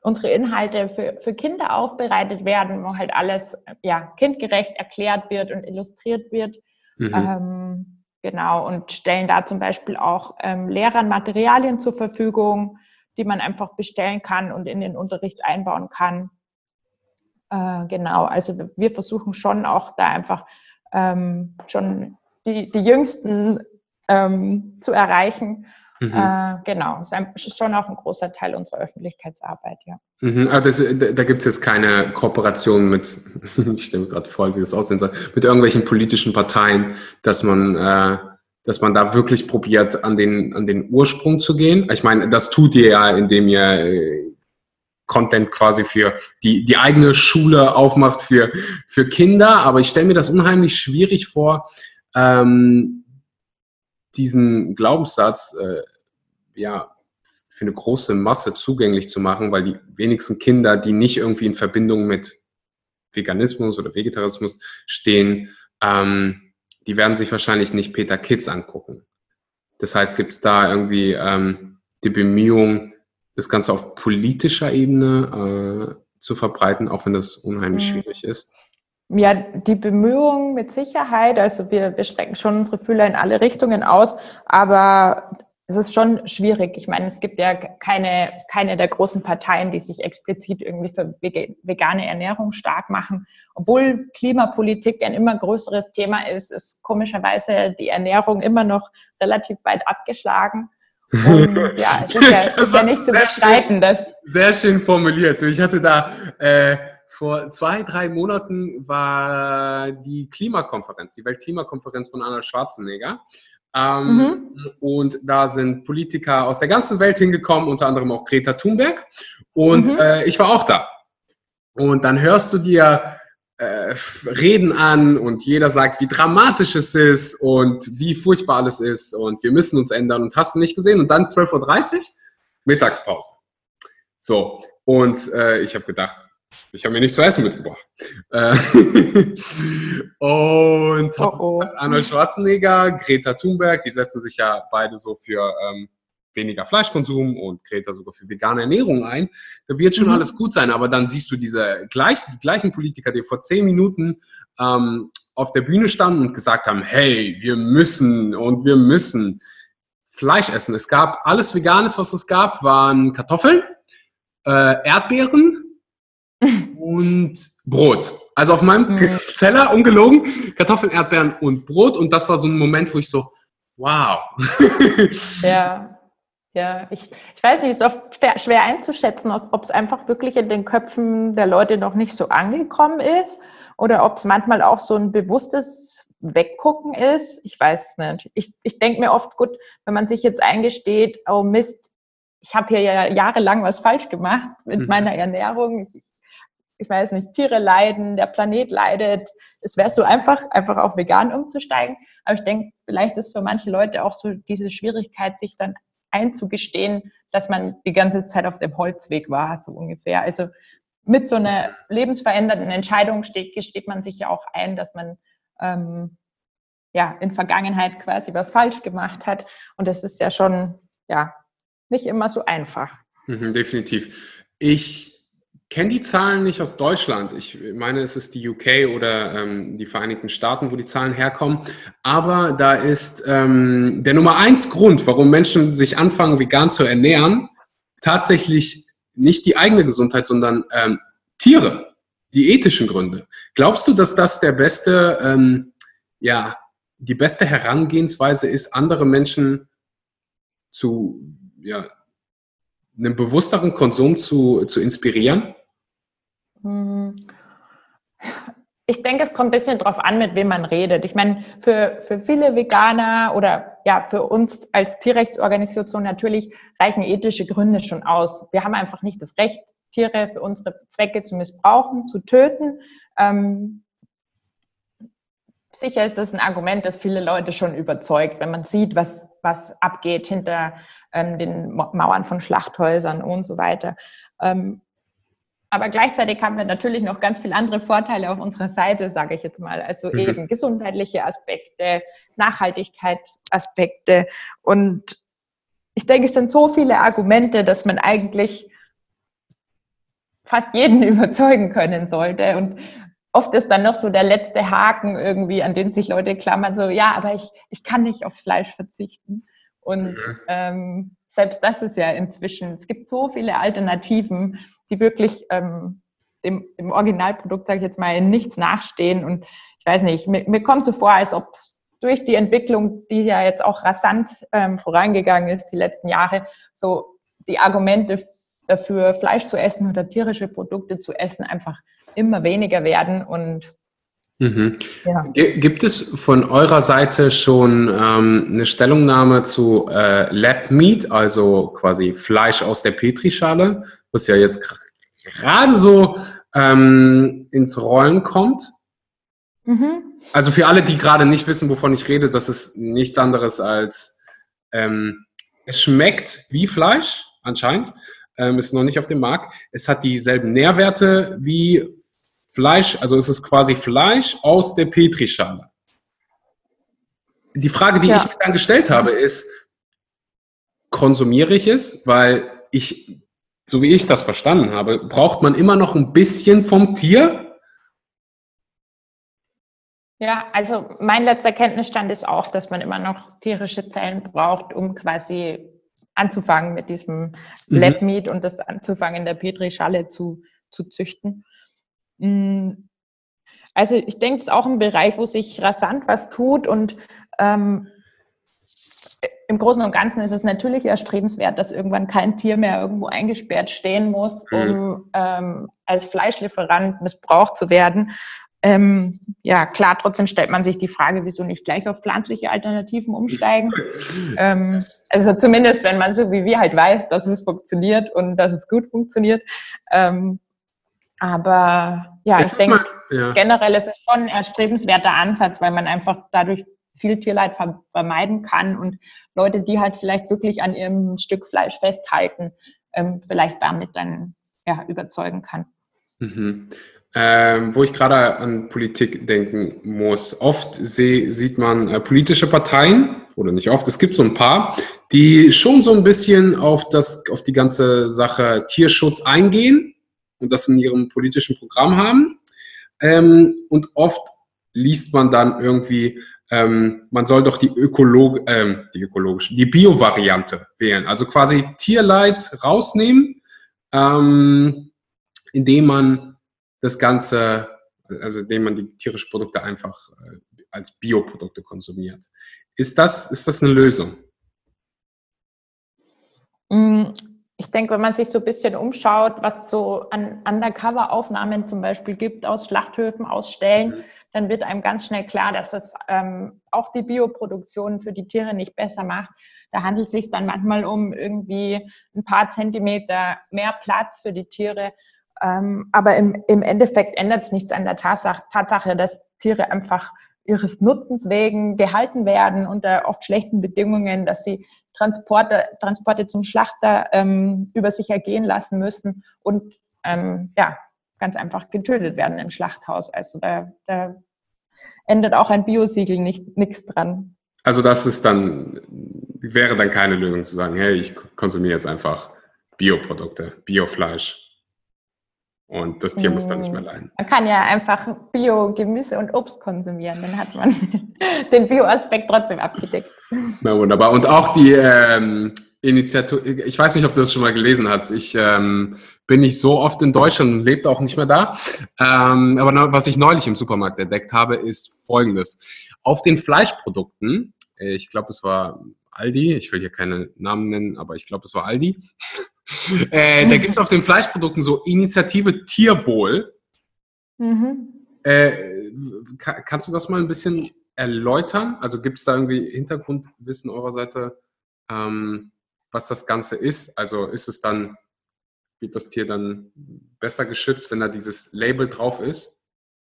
unsere Inhalte für, für Kinder aufbereitet werden, wo halt alles ja, kindgerecht erklärt wird und illustriert wird. Mhm. Ähm, genau, und stellen da zum Beispiel auch ähm, Lehrern Materialien zur Verfügung, die man einfach bestellen kann und in den Unterricht einbauen kann. Äh, genau, also wir versuchen schon auch da einfach ähm, schon die, die Jüngsten ähm, zu erreichen Mhm. Äh, genau, das ist schon auch ein großer Teil unserer Öffentlichkeitsarbeit, ja. Mhm. Ah, das, da gibt es jetzt keine Kooperation mit, ich stelle mir gerade vor, wie das aussehen soll, mit irgendwelchen politischen Parteien, dass man, äh, dass man da wirklich probiert, an den, an den Ursprung zu gehen. Ich meine, das tut ihr ja, indem ihr äh, Content quasi für die, die eigene Schule aufmacht für, für Kinder, aber ich stelle mir das unheimlich schwierig vor, ähm, diesen Glaubenssatz äh, ja für eine große Masse zugänglich zu machen, weil die wenigsten Kinder, die nicht irgendwie in Verbindung mit Veganismus oder Vegetarismus stehen, ähm, die werden sich wahrscheinlich nicht Peter Kids angucken. Das heißt, gibt es da irgendwie ähm, die Bemühung, das Ganze auf politischer Ebene äh, zu verbreiten, auch wenn das unheimlich mhm. schwierig ist? Ja, die Bemühungen mit Sicherheit. Also wir, wir strecken schon unsere Fühler in alle Richtungen aus, aber es ist schon schwierig. Ich meine, es gibt ja keine, keine der großen Parteien, die sich explizit irgendwie für vegane Ernährung stark machen. Obwohl Klimapolitik ein immer größeres Thema ist, ist komischerweise die Ernährung immer noch relativ weit abgeschlagen. Und ja, es ist ja, ist ja nicht zu bestreiten. Dass sehr schön formuliert. Ich hatte da äh, vor zwei, drei Monaten war die Klimakonferenz, die Weltklimakonferenz von Arnold Schwarzenegger. Ähm, mhm. Und da sind Politiker aus der ganzen Welt hingekommen, unter anderem auch Greta Thunberg. Und mhm. äh, ich war auch da. Und dann hörst du dir äh, Reden an und jeder sagt, wie dramatisch es ist und wie furchtbar alles ist und wir müssen uns ändern und hast du nicht gesehen. Und dann 12.30 Uhr, Mittagspause. So, und äh, ich habe gedacht, ich habe mir nichts zu essen mitgebracht. Äh, und oh, oh. Arnold Schwarzenegger, Greta Thunberg, die setzen sich ja beide so für ähm, weniger Fleischkonsum und Greta sogar für vegane Ernährung ein. Da wird schon mhm. alles gut sein, aber dann siehst du diese gleichen, die gleichen Politiker, die vor zehn Minuten ähm, auf der Bühne standen und gesagt haben, hey, wir müssen und wir müssen Fleisch essen. Es gab alles Veganes, was es gab, waren Kartoffeln, äh, Erdbeeren, und Brot. Also auf meinem mhm. Zeller, ungelogen, Kartoffeln, Erdbeeren und Brot. Und das war so ein Moment, wo ich so, wow. ja, ja. Ich, ich weiß nicht, es ist oft schwer, schwer einzuschätzen, ob es einfach wirklich in den Köpfen der Leute noch nicht so angekommen ist oder ob es manchmal auch so ein bewusstes Weggucken ist. Ich weiß nicht. Ich, ich denke mir oft, gut, wenn man sich jetzt eingesteht, oh Mist, ich habe hier ja jahrelang was falsch gemacht mit mhm. meiner Ernährung. Ich, ich weiß nicht, Tiere leiden, der Planet leidet. Es wäre so einfach, einfach auf vegan umzusteigen. Aber ich denke, vielleicht ist für manche Leute auch so diese Schwierigkeit, sich dann einzugestehen, dass man die ganze Zeit auf dem Holzweg war, so ungefähr. Also mit so einer lebensverändernden Entscheidung steht, gesteht man sich ja auch ein, dass man ähm, ja in Vergangenheit quasi was falsch gemacht hat. Und das ist ja schon ja nicht immer so einfach. Mhm, definitiv. Ich kenne die Zahlen nicht aus Deutschland. Ich meine, es ist die UK oder ähm, die Vereinigten Staaten, wo die Zahlen herkommen. Aber da ist ähm, der Nummer eins Grund, warum Menschen sich anfangen, vegan zu ernähren, tatsächlich nicht die eigene Gesundheit, sondern ähm, Tiere, die ethischen Gründe. Glaubst du, dass das der beste, ähm, ja, die beste Herangehensweise ist, andere Menschen zu, ja, einem bewussteren Konsum zu, zu inspirieren? Hm. Ich denke, es kommt ein bisschen darauf an, mit wem man redet. Ich meine, für, für viele Veganer oder ja, für uns als Tierrechtsorganisation natürlich reichen ethische Gründe schon aus. Wir haben einfach nicht das Recht, Tiere für unsere Zwecke zu missbrauchen, zu töten. Ähm, sicher ist das ein Argument, das viele Leute schon überzeugt, wenn man sieht, was, was abgeht hinter ähm, den Mauern von Schlachthäusern und so weiter. Ähm, aber gleichzeitig haben wir natürlich noch ganz viele andere Vorteile auf unserer Seite, sage ich jetzt mal. Also mhm. eben gesundheitliche Aspekte, Nachhaltigkeitsaspekte. Und ich denke, es sind so viele Argumente, dass man eigentlich fast jeden überzeugen können sollte. Und oft ist dann noch so der letzte Haken irgendwie, an den sich Leute klammern, so, ja, aber ich, ich kann nicht auf Fleisch verzichten. Und mhm. ähm, selbst das ist ja inzwischen, es gibt so viele Alternativen, die wirklich ähm, dem, dem Originalprodukt, sage ich jetzt mal, in nichts nachstehen. Und ich weiß nicht, mir, mir kommt so vor, als ob durch die Entwicklung, die ja jetzt auch rasant ähm, vorangegangen ist, die letzten Jahre, so die Argumente dafür, Fleisch zu essen oder tierische Produkte zu essen, einfach immer weniger werden. Und Mhm. Ja. Gibt es von eurer Seite schon ähm, eine Stellungnahme zu äh, Lab Meat, also quasi Fleisch aus der Petrischale, was ja jetzt gerade so ähm, ins Rollen kommt? Mhm. Also für alle, die gerade nicht wissen, wovon ich rede, das ist nichts anderes als ähm, es schmeckt wie Fleisch anscheinend, ähm, ist noch nicht auf dem Markt. Es hat dieselben Nährwerte wie Fleisch, also es ist quasi Fleisch aus der Petrischale. Die Frage, die ja. ich mir dann gestellt habe, ist, konsumiere ich es? Weil ich, so wie ich das verstanden habe, braucht man immer noch ein bisschen vom Tier? Ja, also mein letzter Kenntnisstand ist auch, dass man immer noch tierische Zellen braucht, um quasi anzufangen mit diesem mhm. Lab Meat und das anzufangen in der Petrischale zu, zu züchten. Mm, also ich denke, es ist auch ein Bereich, wo sich rasant was tut und ähm, im Großen und Ganzen ist es natürlich erstrebenswert, dass irgendwann kein Tier mehr irgendwo eingesperrt stehen muss, um mhm. ähm, als Fleischlieferant missbraucht zu werden. Ähm, ja, klar, trotzdem stellt man sich die Frage, wieso nicht gleich auf pflanzliche Alternativen umsteigen. ähm, also zumindest, wenn man so wie wir halt weiß, dass es funktioniert und dass es gut funktioniert. Ähm, aber ja, Jetzt ich denke, ja. generell ist es schon ein erstrebenswerter Ansatz, weil man einfach dadurch viel Tierleid vermeiden kann und Leute, die halt vielleicht wirklich an ihrem Stück Fleisch festhalten, ähm, vielleicht damit dann ja, überzeugen kann. Mhm. Ähm, wo ich gerade an Politik denken muss. Oft seh, sieht man äh, politische Parteien, oder nicht oft, es gibt so ein paar, die schon so ein bisschen auf, das, auf die ganze Sache Tierschutz eingehen und das in ihrem politischen Programm haben. Ähm, und oft liest man dann irgendwie, ähm, man soll doch die, Ökolog ähm, die ökologische, die Bio-Variante wählen. Also quasi Tierleid rausnehmen, ähm, indem man das Ganze, also indem man die tierischen Produkte einfach äh, als Bioprodukte konsumiert. Ist das, ist das eine Lösung? Ich denke, wenn man sich so ein bisschen umschaut, was so an Undercover-Aufnahmen zum Beispiel gibt aus Schlachthöfen, aus Ställen, mhm. dann wird einem ganz schnell klar, dass es ähm, auch die Bioproduktion für die Tiere nicht besser macht. Da handelt es sich dann manchmal um irgendwie ein paar Zentimeter mehr Platz für die Tiere. Ähm, aber im, im Endeffekt ändert es nichts an der Tatsache, Tatsache, dass Tiere einfach ihres Nutzens wegen gehalten werden unter oft schlechten Bedingungen, dass sie Transporte, Transporte zum Schlachter ähm, über sich ergehen lassen müssen und ähm, ja, ganz einfach getötet werden im Schlachthaus. Also da, da endet auch ein Biosiegel nicht nichts dran. Also das ist dann, wäre dann keine Lösung zu sagen, hey, ich konsumiere jetzt einfach Bioprodukte, Biofleisch. Und das Tier muss dann nicht mehr mm. leiden. Man kann ja einfach Bio-Gemüse und Obst konsumieren. Dann hat man den Bio-Aspekt trotzdem abgedeckt. Na wunderbar. Und auch die ähm, Initiative, ich weiß nicht, ob du das schon mal gelesen hast. Ich ähm, bin nicht so oft in Deutschland und lebe auch nicht mehr da. Ähm, aber was ich neulich im Supermarkt entdeckt habe, ist folgendes. Auf den Fleischprodukten, ich glaube, es war Aldi, ich will hier keine Namen nennen, aber ich glaube, es war Aldi. Äh, da gibt es auf den Fleischprodukten so Initiative Tierwohl. Mhm. Äh, kannst du das mal ein bisschen erläutern? Also gibt es da irgendwie Hintergrundwissen eurer Seite, ähm, was das Ganze ist? Also ist es dann, wird das Tier dann besser geschützt, wenn da dieses Label drauf ist?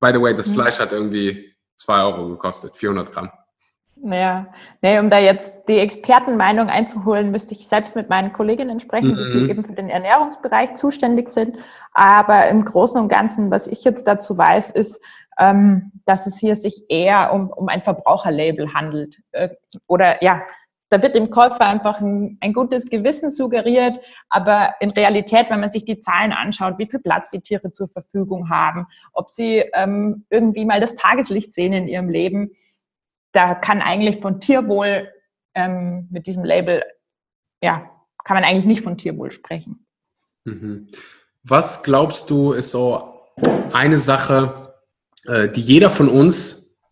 By the way, das mhm. Fleisch hat irgendwie 2 Euro gekostet, 400 Gramm. Naja, nee, um da jetzt die Expertenmeinung einzuholen, müsste ich selbst mit meinen Kolleginnen sprechen, mhm. die eben für den Ernährungsbereich zuständig sind. Aber im Großen und Ganzen, was ich jetzt dazu weiß, ist, ähm, dass es hier sich eher um, um ein Verbraucherlabel handelt. Äh, oder ja, da wird dem Käufer einfach ein, ein, gutes Gewissen suggeriert, aber in Realität, wenn man sich die Zahlen anschaut, wie viel Platz die Tiere zur Verfügung haben, ob sie ähm, irgendwie mal das Tageslicht sehen in ihrem Leben, da kann eigentlich von Tierwohl ähm, mit diesem Label, ja, kann man eigentlich nicht von Tierwohl sprechen. Mhm. Was glaubst du, ist so eine Sache, äh, die jeder von uns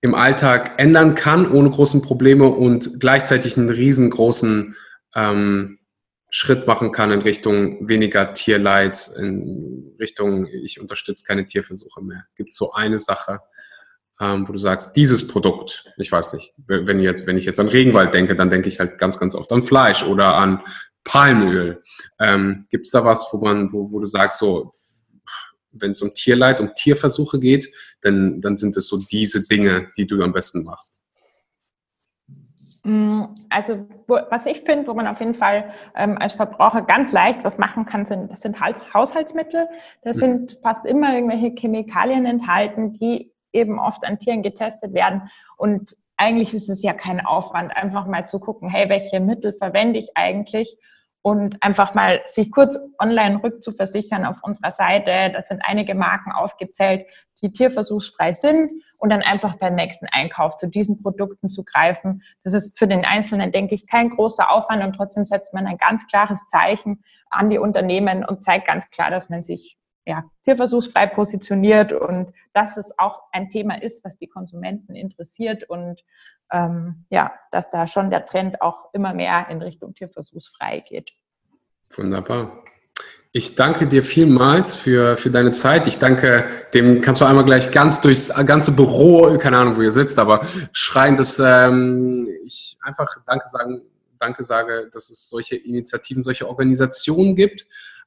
im Alltag ändern kann, ohne großen Probleme und gleichzeitig einen riesengroßen ähm, Schritt machen kann in Richtung weniger Tierleid, in Richtung, ich unterstütze keine Tierversuche mehr. Gibt es so eine Sache, ähm, wo du sagst, dieses Produkt, ich weiß nicht, wenn, jetzt, wenn ich jetzt an Regenwald denke, dann denke ich halt ganz, ganz oft an Fleisch oder an Palmöl. Ähm, Gibt es da was, wo man, wo, wo du sagst, so, wenn es um Tierleid, um Tierversuche geht, dann, dann sind es so diese Dinge, die du am besten machst? Mm, also was ich finde, wo man auf jeden Fall ähm, als Verbraucher ganz leicht was machen kann, sind, das sind Haushaltsmittel. Da mhm. sind fast immer irgendwelche Chemikalien enthalten, die eben oft an Tieren getestet werden. Und eigentlich ist es ja kein Aufwand, einfach mal zu gucken, hey, welche Mittel verwende ich eigentlich? Und einfach mal sich kurz online rückzuversichern auf unserer Seite. Da sind einige Marken aufgezählt, die tierversuchsfrei sind und dann einfach beim nächsten Einkauf zu diesen Produkten zu greifen. Das ist für den Einzelnen, denke ich, kein großer Aufwand und trotzdem setzt man ein ganz klares Zeichen an die Unternehmen und zeigt ganz klar, dass man sich ja, tierversuchsfrei positioniert und dass es auch ein Thema ist, was die Konsumenten interessiert und ähm, ja, dass da schon der Trend auch immer mehr in Richtung tierversuchsfrei geht. Wunderbar. Ich danke dir vielmals für, für deine Zeit. Ich danke dem, kannst du einmal gleich ganz durchs ganze Büro, keine Ahnung, wo ihr sitzt, aber schreien, dass ähm, ich einfach Danke sagen, Danke sage, dass es solche Initiativen, solche Organisationen gibt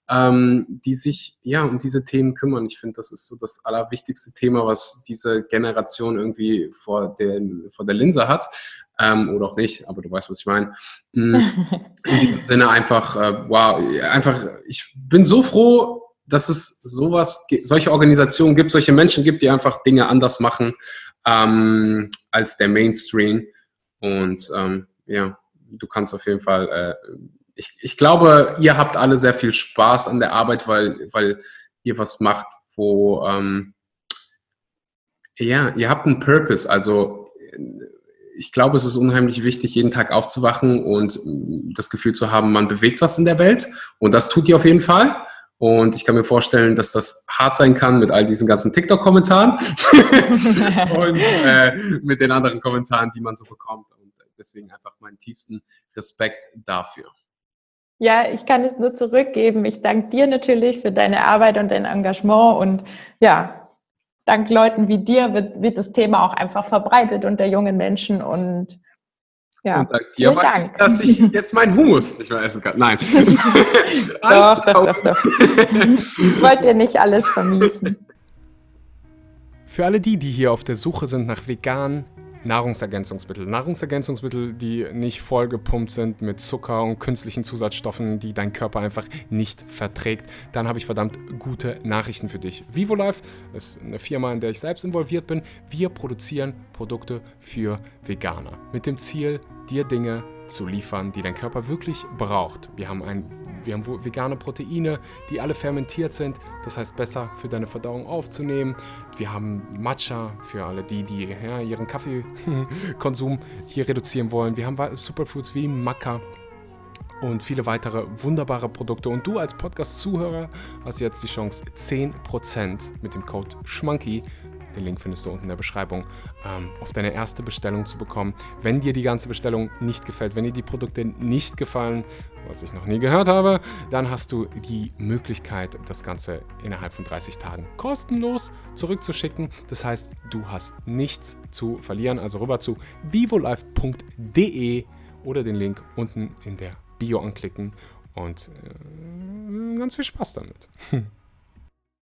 ähm, die sich ja um diese Themen kümmern. Ich finde, das ist so das allerwichtigste Thema, was diese Generation irgendwie vor, den, vor der Linse hat. Ähm, oder auch nicht, aber du weißt, was ich meine. Mm, in diesem Sinne einfach, äh, wow, einfach, ich bin so froh, dass es sowas, solche Organisationen gibt, solche Menschen gibt, die einfach Dinge anders machen ähm, als der Mainstream. Und ähm, ja, du kannst auf jeden Fall äh, ich, ich glaube, ihr habt alle sehr viel Spaß an der Arbeit, weil, weil ihr was macht, wo, ähm, ja, ihr habt einen Purpose. Also ich glaube, es ist unheimlich wichtig, jeden Tag aufzuwachen und das Gefühl zu haben, man bewegt was in der Welt. Und das tut ihr auf jeden Fall. Und ich kann mir vorstellen, dass das hart sein kann mit all diesen ganzen TikTok-Kommentaren und äh, mit den anderen Kommentaren, die man so bekommt. Und deswegen einfach meinen tiefsten Respekt dafür. Ja, ich kann es nur zurückgeben. Ich danke dir natürlich für deine Arbeit und dein Engagement und ja, dank Leuten wie dir wird, wird das Thema auch einfach verbreitet unter jungen Menschen und ja. Und dank dir weiß Dank. ich, dass ich jetzt meinen Humus nicht mehr essen kann. Nein. doch, doch, doch, doch. Ich wollte dir nicht alles vermiesen. Für alle die, die hier auf der Suche sind nach vegan Nahrungsergänzungsmittel. Nahrungsergänzungsmittel, die nicht vollgepumpt sind mit Zucker und künstlichen Zusatzstoffen, die dein Körper einfach nicht verträgt, dann habe ich verdammt gute Nachrichten für dich. VivoLife ist eine Firma, in der ich selbst involviert bin. Wir produzieren Produkte für Veganer mit dem Ziel, dir Dinge zu liefern, die dein Körper wirklich braucht. Wir haben ein Wir haben vegane Proteine, die alle fermentiert sind, das heißt besser für deine Verdauung aufzunehmen. Wir haben Matcha für alle die, die ja, ihren Kaffeekonsum hier reduzieren wollen. Wir haben Superfoods wie Maca und viele weitere wunderbare Produkte. Und du als Podcast-Zuhörer hast jetzt die Chance, 10% mit dem Code SCHMANKY den Link findest du unten in der Beschreibung, ähm, auf deine erste Bestellung zu bekommen. Wenn dir die ganze Bestellung nicht gefällt, wenn dir die Produkte nicht gefallen, was ich noch nie gehört habe, dann hast du die Möglichkeit, das Ganze innerhalb von 30 Tagen kostenlos zurückzuschicken. Das heißt, du hast nichts zu verlieren. Also rüber zu vivolife.de oder den Link unten in der Bio anklicken und äh, ganz viel Spaß damit.